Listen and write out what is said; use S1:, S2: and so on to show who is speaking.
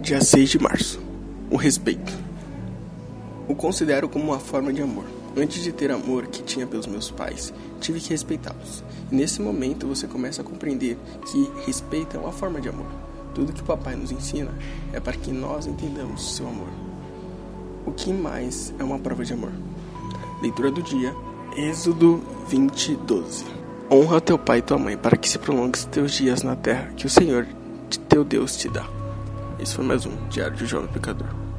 S1: Dia 6 de março. O respeito. O considero como uma forma de amor. Antes de ter amor que tinha pelos meus pais, tive que respeitá-los. E nesse momento você começa a compreender que respeito é uma forma de amor. Tudo que o papai nos ensina é para que nós entendamos seu amor. O que mais é uma prova de amor? Leitura do dia, Êxodo 20, 12. Honra teu pai e tua mãe para que se prolongues teus dias na terra que o Senhor, teu Deus, te dá. Esse foi mais um Diário de Jovem Pecador.